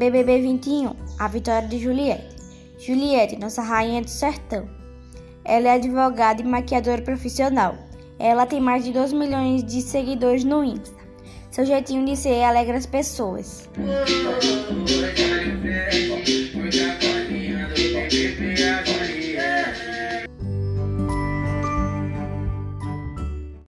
BBB 21 A vitória de Juliette. Juliette, nossa rainha do sertão. Ela é advogada e maquiadora profissional. Ela tem mais de 2 milhões de seguidores no Insta. Seu jeitinho de ser alegra as pessoas.